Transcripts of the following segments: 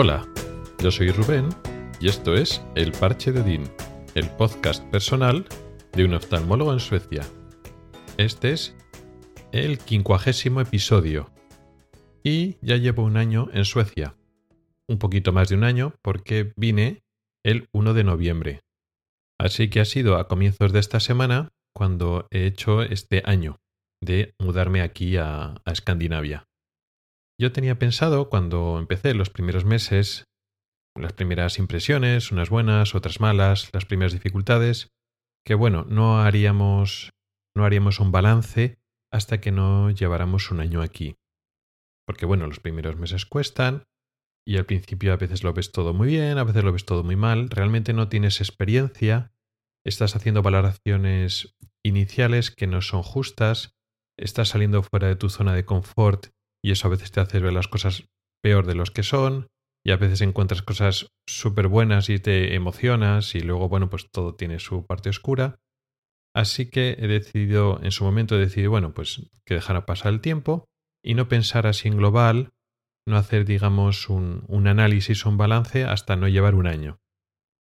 Hola, yo soy Rubén y esto es El Parche de Dean, el podcast personal de un oftalmólogo en Suecia. Este es el quincuagésimo episodio y ya llevo un año en Suecia. Un poquito más de un año porque vine el 1 de noviembre. Así que ha sido a comienzos de esta semana cuando he hecho este año de mudarme aquí a, a Escandinavia. Yo tenía pensado cuando empecé los primeros meses, las primeras impresiones, unas buenas, otras malas, las primeras dificultades, que bueno, no haríamos no haríamos un balance hasta que no lleváramos un año aquí. Porque bueno, los primeros meses cuestan y al principio a veces lo ves todo muy bien, a veces lo ves todo muy mal, realmente no tienes experiencia, estás haciendo valoraciones iniciales que no son justas, estás saliendo fuera de tu zona de confort y eso a veces te hace ver las cosas peor de los que son y a veces encuentras cosas súper buenas y te emocionas y luego, bueno, pues todo tiene su parte oscura. Así que he decidido, en su momento he decidido, bueno, pues que dejara pasar el tiempo y no pensar así en global, no hacer, digamos, un, un análisis o un balance hasta no llevar un año.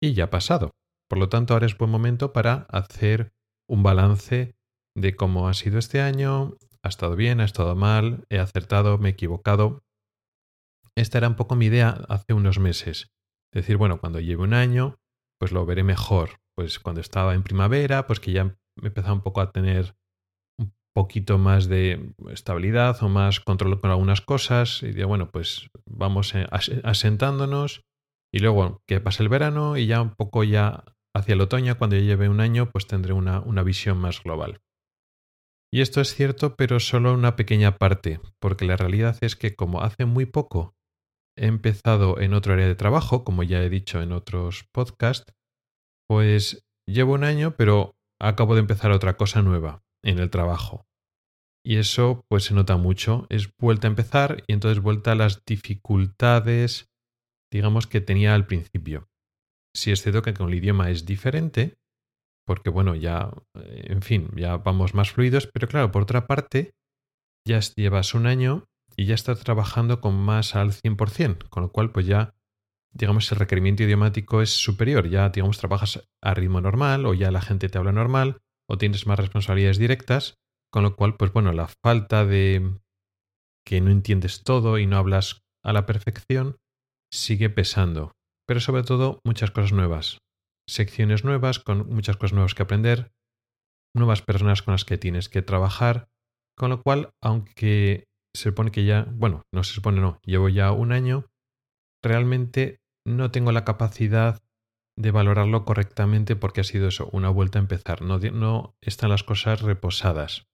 Y ya ha pasado. Por lo tanto, ahora es buen momento para hacer un balance de cómo ha sido este año, ha estado bien, ha estado mal, he acertado, me he equivocado. Esta era un poco mi idea hace unos meses. Decir, bueno, cuando lleve un año, pues lo veré mejor. Pues cuando estaba en primavera, pues que ya me empezaba un poco a tener un poquito más de estabilidad o más control con algunas cosas. Y digo, bueno, pues vamos asentándonos. Y luego que pase el verano y ya un poco ya hacia el otoño, cuando ya lleve un año, pues tendré una, una visión más global. Y esto es cierto, pero solo una pequeña parte, porque la realidad es que como hace muy poco he empezado en otro área de trabajo, como ya he dicho en otros podcasts, pues llevo un año, pero acabo de empezar otra cosa nueva en el trabajo. Y eso pues se nota mucho, es vuelta a empezar y entonces vuelta a las dificultades, digamos, que tenía al principio. Si es cierto que con el idioma es diferente, porque bueno, ya, eh, en fin, ya vamos más fluidos, pero claro, por otra parte, ya llevas un año y ya estás trabajando con más al 100%, con lo cual pues ya, digamos, el requerimiento idiomático es superior, ya, digamos, trabajas a ritmo normal o ya la gente te habla normal o tienes más responsabilidades directas, con lo cual, pues bueno, la falta de que no entiendes todo y no hablas a la perfección sigue pesando, pero sobre todo muchas cosas nuevas secciones nuevas, con muchas cosas nuevas que aprender, nuevas personas con las que tienes que trabajar, con lo cual, aunque se supone que ya, bueno, no se supone, no, llevo ya un año, realmente no tengo la capacidad de valorarlo correctamente porque ha sido eso, una vuelta a empezar, no, no están las cosas reposadas.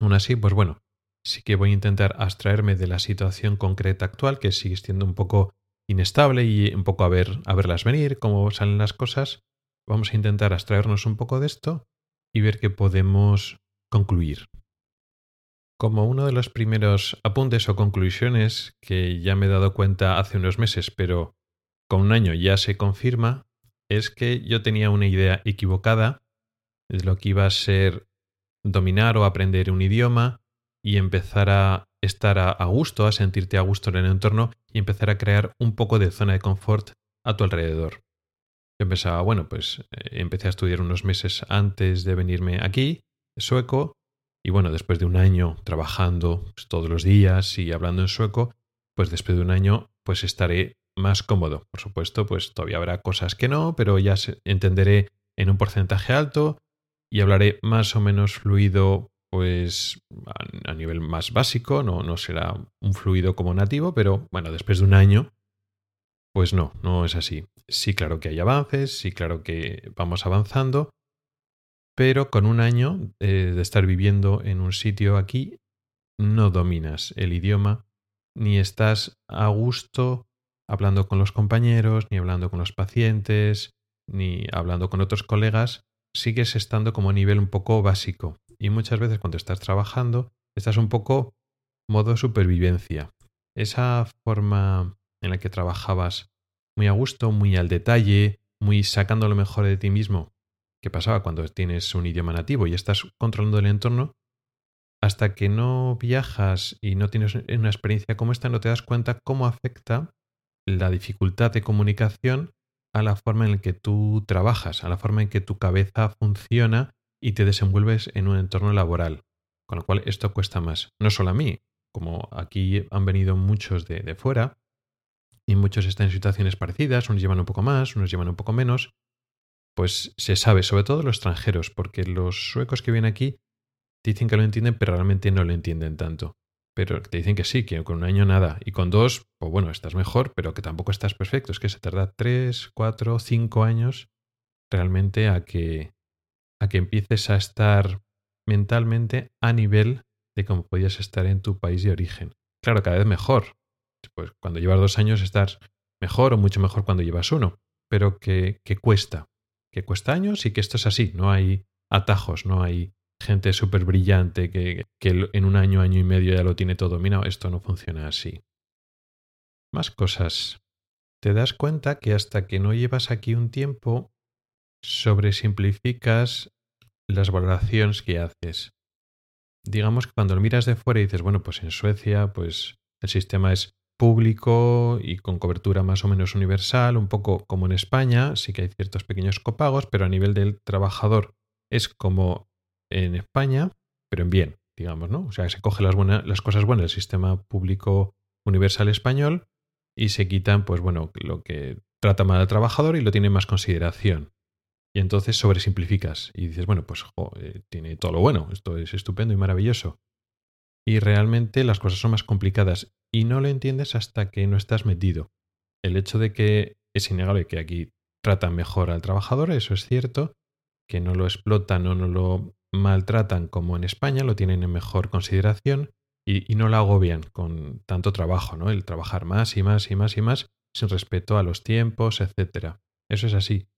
Aún así, pues bueno, sí que voy a intentar abstraerme de la situación concreta actual, que sigue siendo un poco inestable y un poco a ver a verlas venir, cómo salen las cosas. Vamos a intentar abstraernos un poco de esto y ver qué podemos concluir. Como uno de los primeros apuntes o conclusiones que ya me he dado cuenta hace unos meses, pero con un año ya se confirma, es que yo tenía una idea equivocada de lo que iba a ser dominar o aprender un idioma y empezar a estar a, gusto, a sentirte a gusto en el entorno y empezar a crear un poco de zona de confort a tu alrededor. Yo pensaba, bueno, pues eh, empecé a estudiar unos meses antes de venirme aquí, sueco, y bueno, después de un año trabajando pues, todos los días y hablando en sueco, pues después de un año, pues estaré más cómodo. Por supuesto, pues todavía habrá cosas que no, pero ya entenderé en un porcentaje alto y hablaré más o menos fluido pues a, nivel más básico, no, no será un fluido como nativo, pero bueno, después de un año, pues no, no es así. Sí, claro que hay avances, sí, claro que vamos avanzando, pero con un año eh, de estar viviendo en un sitio aquí, no dominas el idioma, ni estás a gusto hablando con los compañeros, ni hablando con los pacientes, ni hablando con otros colegas, sigues estando como a nivel un poco básico. Y muchas veces cuando estás trabajando, estás un poco modo supervivencia. Esa forma en la que trabajabas muy a gusto, muy al detalle, muy sacando lo mejor de ti mismo, que pasaba cuando tienes un idioma nativo y estás controlando el entorno, hasta que no viajas y no tienes una experiencia como esta, no te das cuenta cómo afecta la dificultad de comunicación a la forma en la que tú trabajas, a la forma en que tu cabeza funciona y te desenvuelves en un entorno laboral. Con lo cual esto cuesta más. No solo a mí, como aquí han venido muchos de, fuera y muchos están en situaciones parecidas, unos llevan un poco más, unos llevan un poco menos, pues se sabe, sobre todo los extranjeros, porque los suecos que vienen aquí dicen que lo entienden, pero realmente no lo entienden tanto. Pero te dicen que sí, que con un año nada. Y con dos, pues bueno, estás mejor, pero que tampoco estás perfecto. Es que se tarda tres, cuatro, cinco años realmente a que, a que empieces a estar mentalmente a nivel de cómo podías estar en tu país de origen. Claro, cada vez mejor. Pues cuando llevas dos años estás mejor o mucho mejor cuando llevas uno, pero que, que cuesta, que cuesta años y que esto es así, no hay atajos, no hay gente súper brillante que, que, en un año, año y medio ya lo tiene todo dominado. Esto no funciona así. Más cosas. Te das cuenta que hasta que no llevas aquí un tiempo, sobresimplificas las valoraciones que haces. Digamos que cuando lo miras de fuera y dices, bueno, pues en Suecia, pues el sistema es público y con cobertura más o menos universal, un poco como en España, sí que hay ciertos pequeños copagos, pero a nivel del trabajador es como en España, pero en bien, digamos, ¿no? O sea, se coge las, buenas, las cosas buenas del sistema público universal español y se quitan, pues bueno, lo que trata mal al trabajador y lo tiene más consideración. Y entonces sobresimplificas y dices, bueno, pues eh, tiene todo lo bueno, esto es estupendo y maravilloso. Y realmente las cosas son más complicadas y no lo entiendes hasta que no estás metido. El hecho de que es innegable que aquí tratan mejor al trabajador, eso es cierto, que no lo explotan o no lo maltratan como en España, lo tienen en mejor consideración y, y, no lo agobian con tanto trabajo, ¿no? El trabajar más y más y más y más sin respeto a los tiempos, etc. Eso es así.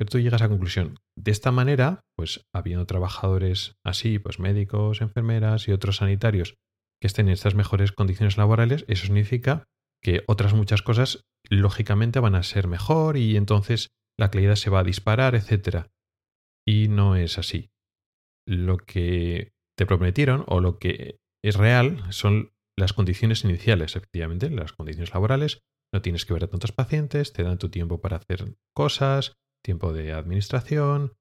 Pero tú llegas a la conclusión. De esta manera, pues habiendo trabajadores así, pues médicos, enfermeras y otros sanitarios que estén en estas mejores condiciones laborales, eso significa que otras muchas cosas lógicamente van a ser mejor y entonces la calidad se va a disparar, etc. Y no es así. Lo que te prometieron o lo que es real son las condiciones iniciales, efectivamente, las condiciones laborales. No tienes que ver a tantos pacientes, te dan tu tiempo para hacer cosas, tiempo de administración,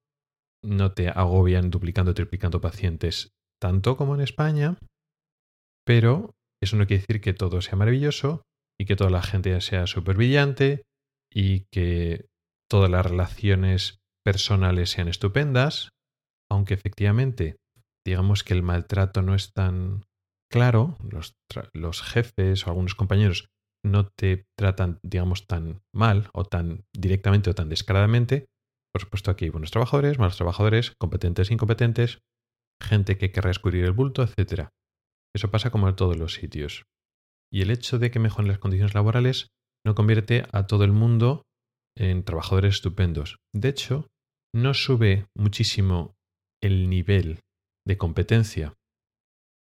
no te agobian duplicando, triplicando pacientes tanto como en España, pero eso no quiere decir que todo sea maravilloso y que toda la gente sea súper brillante y que todas las relaciones personales sean estupendas, aunque efectivamente digamos que el maltrato no es tan claro, los, los jefes o algunos compañeros no te tratan, digamos, tan mal o tan directamente o tan descaradamente. Por supuesto, aquí hay buenos trabajadores, malos trabajadores, competentes, incompetentes, gente que querrá escurrir el bulto, etc. Eso pasa como en todos los sitios. Y el hecho de que mejoren las condiciones laborales no convierte a todo el mundo en trabajadores estupendos. De hecho, no sube muchísimo el nivel de competencia.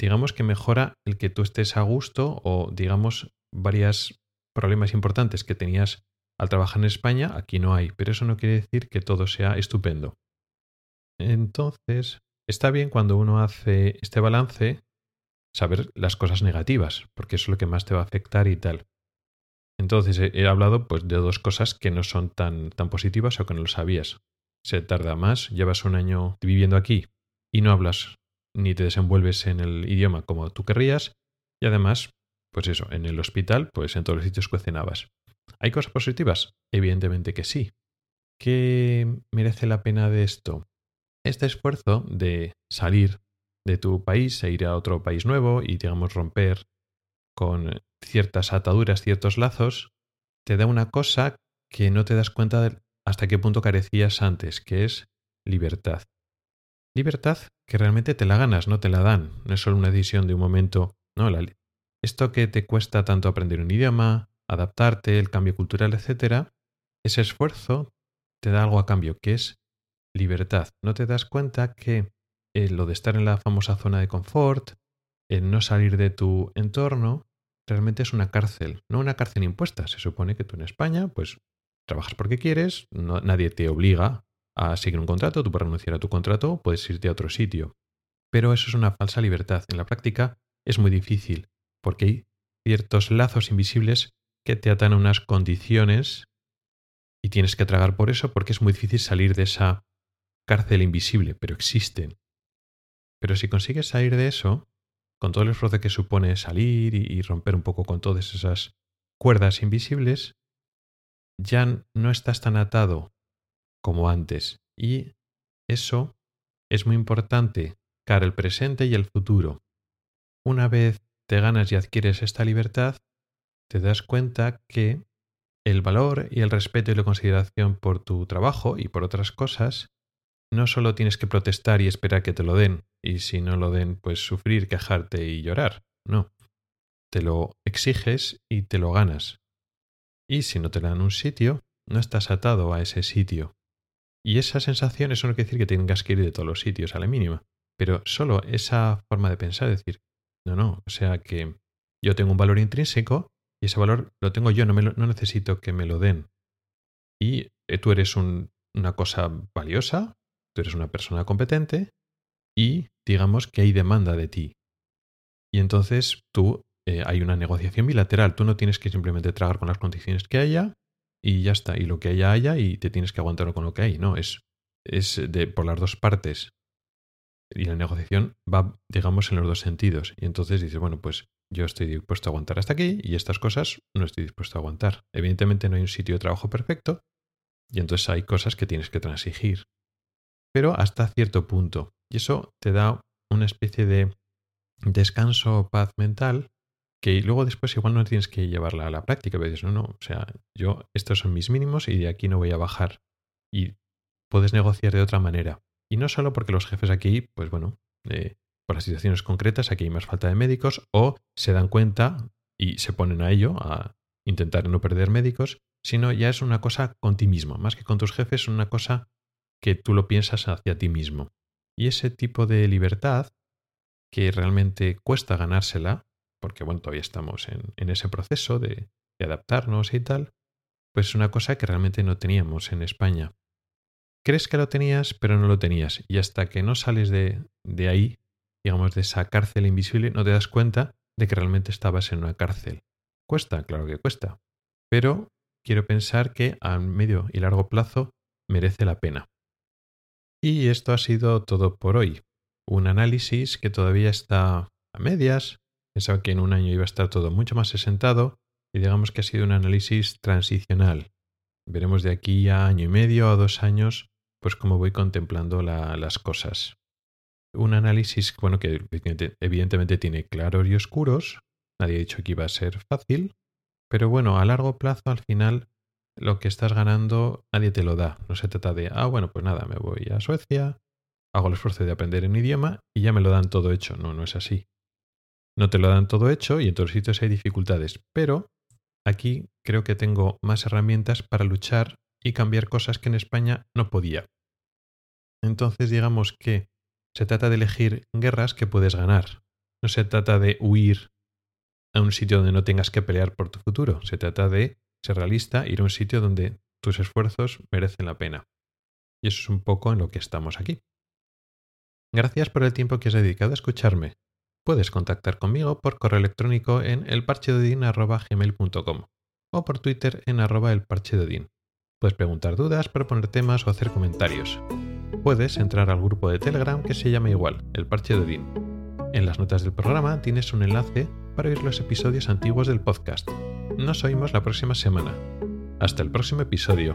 Digamos que mejora el que tú estés a gusto o digamos varios problemas importantes que tenías al trabajar en España, aquí no hay, pero eso no quiere decir que todo sea estupendo. Entonces, está bien cuando uno hace este balance saber las cosas negativas, porque eso es lo que más te va a afectar y tal. Entonces he, hablado pues de dos cosas que no son tan, tan positivas o que no lo sabías. Se tarda más, llevas un año viviendo aquí y no hablas ni te desenvuelves en el idioma como tú querrías y además pues eso, en el hospital, pues en todos los sitios cocinabas. ¿Hay cosas positivas? Evidentemente que sí. ¿Qué merece la pena de esto? Este esfuerzo de salir de tu país e ir a otro país nuevo y, digamos, romper con ciertas ataduras, ciertos lazos, te da una cosa que no te das cuenta de hasta qué punto carecías antes, que es libertad. Libertad que realmente te la ganas, no te la dan. No es solo una decisión de un momento. No, la, esto que te cuesta tanto aprender un idioma, adaptarte, el cambio cultural, etc., ese esfuerzo te da algo a cambio, que es libertad. No te das cuenta que eh, lo de estar en la famosa zona de confort, el no salir de tu entorno, realmente es una cárcel, no una cárcel impuesta. Se supone que tú en España, pues trabajas porque quieres, nadie te obliga a seguir un contrato, tú puedes renunciar a tu contrato, puedes irte a otro sitio. Pero eso es una falsa libertad. En la práctica es muy difícil porque hay ciertos lazos invisibles que te atan a unas condiciones y tienes que tragar por eso porque es muy difícil salir de esa cárcel invisible, pero existen. Pero si consigues salir de eso, con todo el esfuerzo que supone salir y, romper un poco con todas esas cuerdas invisibles, ya no estás tan atado como antes. Y eso es muy importante cara el presente y el futuro. Una vez te ganas y adquieres esta libertad, te das cuenta que el valor y el respeto y la consideración por tu trabajo y por otras cosas, no solo tienes que protestar y esperar que te lo den, y si no lo den, pues sufrir, quejarte y llorar. No. Te lo exiges y te lo ganas. Y si no te dan un sitio, no estás atado a ese sitio. Y esa sensación, eso no quiere decir que tengas que ir de todos los sitios a la mínima, pero solo esa forma de pensar, decir, no, no, o sea que yo tengo un valor intrínseco y ese valor lo tengo yo, no, me no necesito que me lo den. Y eh, tú eres una cosa valiosa, tú eres una persona competente y digamos que hay demanda de ti. Y entonces tú eh, hay una negociación bilateral, tú no tienes que simplemente tragar con las condiciones que haya y ya está, y lo que haya haya y te tienes que aguantar con lo que hay, no, es, es de, por las dos partes. Y la negociación va, digamos, en los dos sentidos. Y entonces dices, bueno, pues yo estoy dispuesto a aguantar hasta aquí y estas cosas no estoy dispuesto a aguantar. Evidentemente no hay un sitio de trabajo perfecto y entonces hay cosas que tienes que transigir. Pero hasta cierto punto. Y eso te da una especie de descanso o paz mental que luego después igual no tienes que llevarla a la práctica, pero dices, no, no, o sea, yo estos son mis mínimos y de aquí no voy a bajar. Y puedes negociar de otra manera. Y no solo porque los jefes aquí, pues bueno, eh, por las situaciones concretas, aquí hay más falta de médicos, o se dan cuenta y se ponen a ello, a intentar no perder médicos, sino ya es una cosa con ti mismo, más que con tus jefes, es una cosa que tú lo piensas hacia ti mismo. Y ese tipo de libertad, que realmente cuesta ganársela, porque bueno, todavía estamos en, ese proceso de, adaptarnos y tal, pues es una cosa que realmente no teníamos en España. Crees que lo tenías, pero no lo tenías. Y hasta que no sales de, de ahí, digamos, de esa cárcel invisible, no te das cuenta de que realmente estabas en una cárcel. Cuesta, claro que cuesta. Pero quiero pensar que a medio y largo plazo merece la pena. Y esto ha sido todo por hoy. Un análisis que todavía está a medias, Pensaba que en un año iba a estar todo mucho más asentado y digamos que ha sido un análisis transicional. Veremos de aquí a año y medio o dos años pues cómo voy contemplando las cosas. Un análisis, bueno, que evidentemente tiene claros y oscuros. Nadie ha dicho que iba a ser fácil. Pero bueno, a largo plazo, al final, lo que estás ganando nadie te lo da. No se trata de, ah, bueno, pues nada, me voy a Suecia, hago el esfuerzo de aprender un idioma y ya me lo dan todo hecho. No, no es así. No te lo dan todo hecho y en todos sitios hay dificultades, pero aquí creo que tengo más herramientas para luchar y cambiar cosas que en España no podía. Entonces digamos que se trata de elegir guerras que puedes ganar. No se trata de huir a un sitio donde no tengas que pelear por tu futuro. Se trata de ser realista, ir a un sitio donde tus esfuerzos merecen la pena. Y eso es un poco en lo que estamos aquí. Gracias por el tiempo que has dedicado a escucharme. Puedes contactar conmigo por correo electrónico en elparchedodin.gmail.com o por Twitter en arroba elparchedodin. Puedes preguntar dudas, proponer temas o hacer comentarios. Puedes entrar al grupo de Telegram que se llama igual, El Parche En las notas del programa tienes un enlace para oír los episodios antiguos del podcast. Nos oímos la próxima semana. Hasta el próximo episodio.